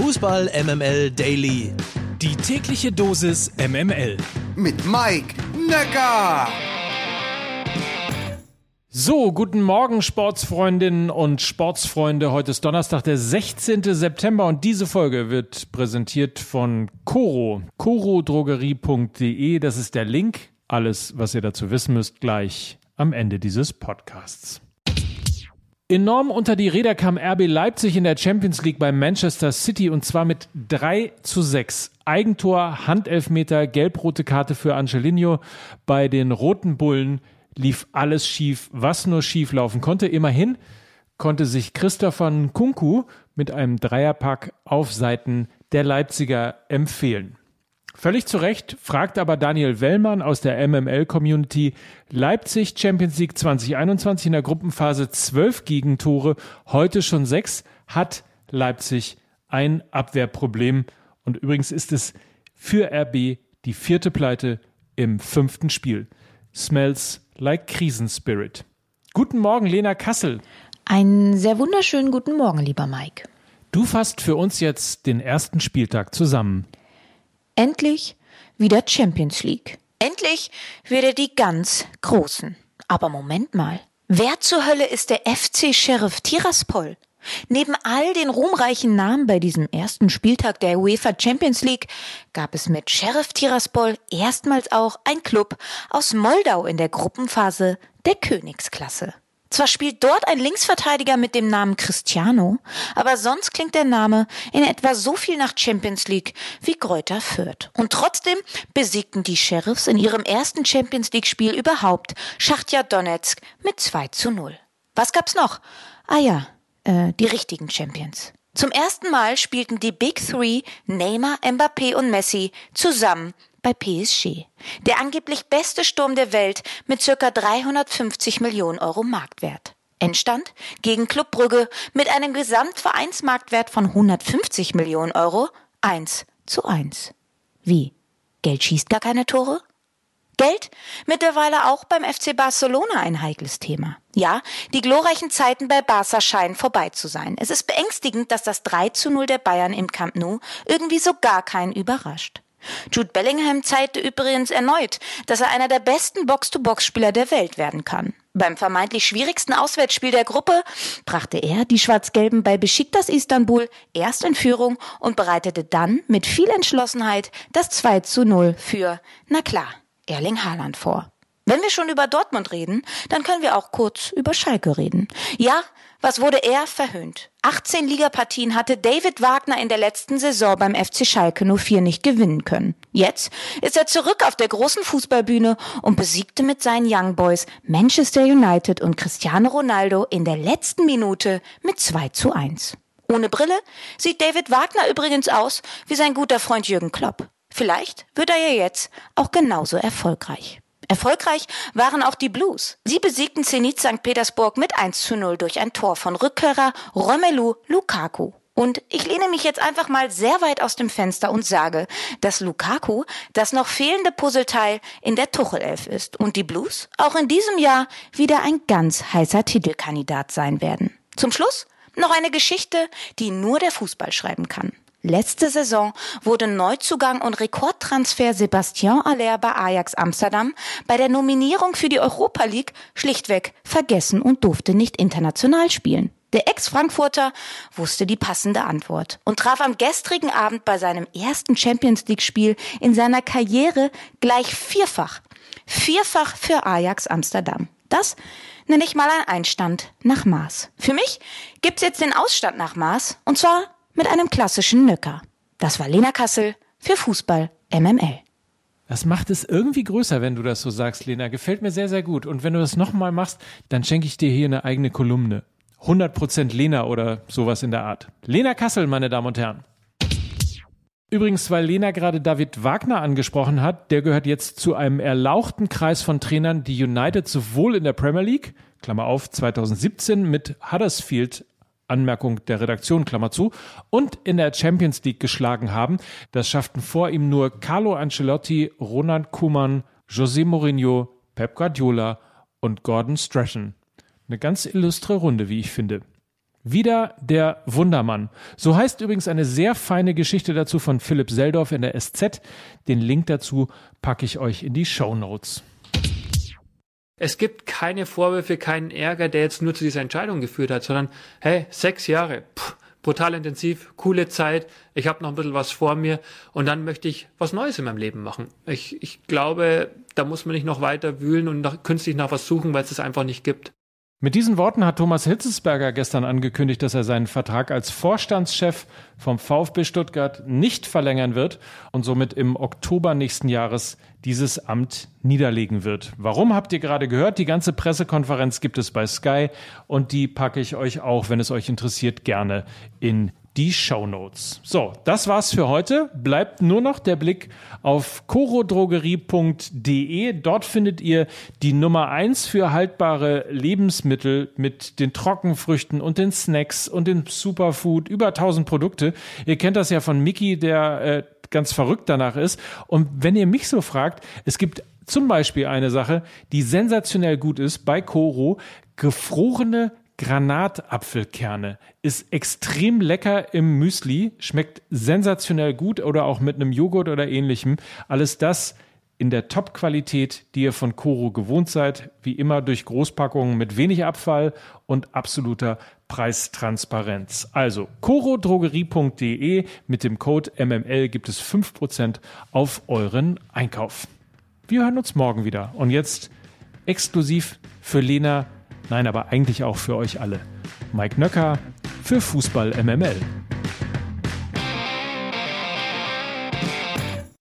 Fußball MML Daily. Die tägliche Dosis MML. Mit Mike Necker. So, guten Morgen, Sportsfreundinnen und Sportsfreunde. Heute ist Donnerstag, der 16. September und diese Folge wird präsentiert von Coro. corodrogerie.de, das ist der Link. Alles, was ihr dazu wissen müsst, gleich am Ende dieses Podcasts. Enorm unter die Räder kam RB Leipzig in der Champions League bei Manchester City und zwar mit 3 zu 6. Eigentor, Handelfmeter, gelb-rote Karte für Angelino. Bei den Roten Bullen lief alles schief, was nur schief laufen konnte. Immerhin konnte sich Christopher Nkunku mit einem Dreierpack auf Seiten der Leipziger empfehlen. Völlig zu Recht fragt aber Daniel Wellmann aus der MML-Community Leipzig Champions League 2021 in der Gruppenphase zwölf Gegentore, heute schon sechs, hat Leipzig ein Abwehrproblem. Und übrigens ist es für RB die vierte Pleite im fünften Spiel. Smells like Krisenspirit. Guten Morgen, Lena Kassel. Einen sehr wunderschönen guten Morgen, lieber Mike. Du fasst für uns jetzt den ersten Spieltag zusammen. Endlich wieder Champions League. Endlich wieder die ganz Großen. Aber Moment mal. Wer zur Hölle ist der FC Sheriff Tiraspol? Neben all den ruhmreichen Namen bei diesem ersten Spieltag der UEFA Champions League gab es mit Sheriff Tiraspol erstmals auch ein Club aus Moldau in der Gruppenphase der Königsklasse. Zwar spielt dort ein Linksverteidiger mit dem Namen Cristiano, aber sonst klingt der Name in etwa so viel nach Champions League wie Kräuter Fürth. Und trotzdem besiegten die Sheriffs in ihrem ersten Champions League Spiel überhaupt Schachtja Donetsk mit 2 zu 0. Was gab's noch? Ah ja, äh, die richtigen Champions. Zum ersten Mal spielten die Big Three, Neymar, Mbappé und Messi, zusammen bei PSG. Der angeblich beste Sturm der Welt mit circa 350 Millionen Euro Marktwert. Endstand gegen Club Brügge mit einem Gesamtvereinsmarktwert von 150 Millionen Euro 1 zu 1. Wie? Geld schießt gar keine Tore? Geld? Mittlerweile auch beim FC Barcelona ein heikles Thema. Ja, die glorreichen Zeiten bei Barca scheinen vorbei zu sein. Es ist beängstigend, dass das 3 zu 0 der Bayern im Camp Nou irgendwie so gar keinen überrascht. Jude Bellingham zeigte übrigens erneut, dass er einer der besten Box-to-Box-Spieler der Welt werden kann. Beim vermeintlich schwierigsten Auswärtsspiel der Gruppe brachte er die Schwarz-Gelben bei Besiktas Istanbul erst in Führung und bereitete dann mit viel Entschlossenheit das 2 zu 0 für, na klar, Erling Haaland vor. Wenn wir schon über Dortmund reden, dann können wir auch kurz über Schalke reden. Ja, was wurde er verhöhnt? 18 Ligapartien hatte David Wagner in der letzten Saison beim FC Schalke 04 nicht gewinnen können. Jetzt ist er zurück auf der großen Fußballbühne und besiegte mit seinen Young Boys Manchester United und Cristiano Ronaldo in der letzten Minute mit 2 zu 1. Ohne Brille sieht David Wagner übrigens aus wie sein guter Freund Jürgen Klopp. Vielleicht wird er ja jetzt auch genauso erfolgreich. Erfolgreich waren auch die Blues. Sie besiegten Zenit St. Petersburg mit 1 zu 0 durch ein Tor von Rückkehrer Romelu Lukaku. Und ich lehne mich jetzt einfach mal sehr weit aus dem Fenster und sage, dass Lukaku das noch fehlende Puzzleteil in der Tuchelelf ist und die Blues auch in diesem Jahr wieder ein ganz heißer Titelkandidat sein werden. Zum Schluss noch eine Geschichte, die nur der Fußball schreiben kann. Letzte Saison wurde Neuzugang und Rekordtransfer Sebastian Aller bei Ajax Amsterdam bei der Nominierung für die Europa League schlichtweg vergessen und durfte nicht international spielen. Der Ex-Frankfurter wusste die passende Antwort und traf am gestrigen Abend bei seinem ersten Champions League-Spiel in seiner Karriere gleich vierfach. Vierfach für Ajax Amsterdam. Das nenne ich mal ein Einstand nach Maß. Für mich gibt's jetzt den Ausstand nach Maß und zwar mit einem klassischen Nöcker. Das war Lena Kassel für Fußball MML. Das macht es irgendwie größer, wenn du das so sagst, Lena. Gefällt mir sehr, sehr gut. Und wenn du das nochmal machst, dann schenke ich dir hier eine eigene Kolumne. 100% Lena oder sowas in der Art. Lena Kassel, meine Damen und Herren. Übrigens, weil Lena gerade David Wagner angesprochen hat, der gehört jetzt zu einem erlauchten Kreis von Trainern, die United sowohl in der Premier League, Klammer auf, 2017 mit Huddersfield Anmerkung der Redaktion, Klammer zu, und in der Champions League geschlagen haben. Das schafften vor ihm nur Carlo Ancelotti, Ronald Koeman, José Mourinho, Pep Guardiola und Gordon Strachan. Eine ganz illustre Runde, wie ich finde. Wieder der Wundermann. So heißt übrigens eine sehr feine Geschichte dazu von Philipp Seldorf in der SZ. Den Link dazu packe ich euch in die Show Notes. Es gibt keine Vorwürfe, keinen Ärger, der jetzt nur zu dieser Entscheidung geführt hat, sondern hey, sechs Jahre, pff, brutal intensiv, coole Zeit, ich habe noch ein bisschen was vor mir und dann möchte ich was Neues in meinem Leben machen. Ich, ich glaube, da muss man nicht noch weiter wühlen und nach, künstlich nach was suchen, weil es es einfach nicht gibt. Mit diesen Worten hat Thomas Hitzesberger gestern angekündigt, dass er seinen Vertrag als Vorstandschef vom VfB Stuttgart nicht verlängern wird und somit im Oktober nächsten Jahres dieses Amt niederlegen wird. Warum habt ihr gerade gehört? Die ganze Pressekonferenz gibt es bei Sky und die packe ich euch auch, wenn es euch interessiert, gerne in die Shownotes. So, das war's für heute. Bleibt nur noch der Blick auf corodrogerie.de. Dort findet ihr die Nummer eins für haltbare Lebensmittel mit den Trockenfrüchten und den Snacks und dem Superfood. Über 1000 Produkte. Ihr kennt das ja von Mickey, der äh, ganz verrückt danach ist. Und wenn ihr mich so fragt, es gibt zum Beispiel eine Sache, die sensationell gut ist bei Coro. Gefrorene Granatapfelkerne. Ist extrem lecker im Müsli, schmeckt sensationell gut oder auch mit einem Joghurt oder ähnlichem. Alles das in der Top-Qualität, die ihr von Koro gewohnt seid, wie immer durch Großpackungen mit wenig Abfall und absoluter Preistransparenz. Also corodrogerie.de mit dem Code MML gibt es 5% auf euren Einkauf. Wir hören uns morgen wieder und jetzt exklusiv für Lena Nein, aber eigentlich auch für euch alle. Mike Nöcker für Fußball MML.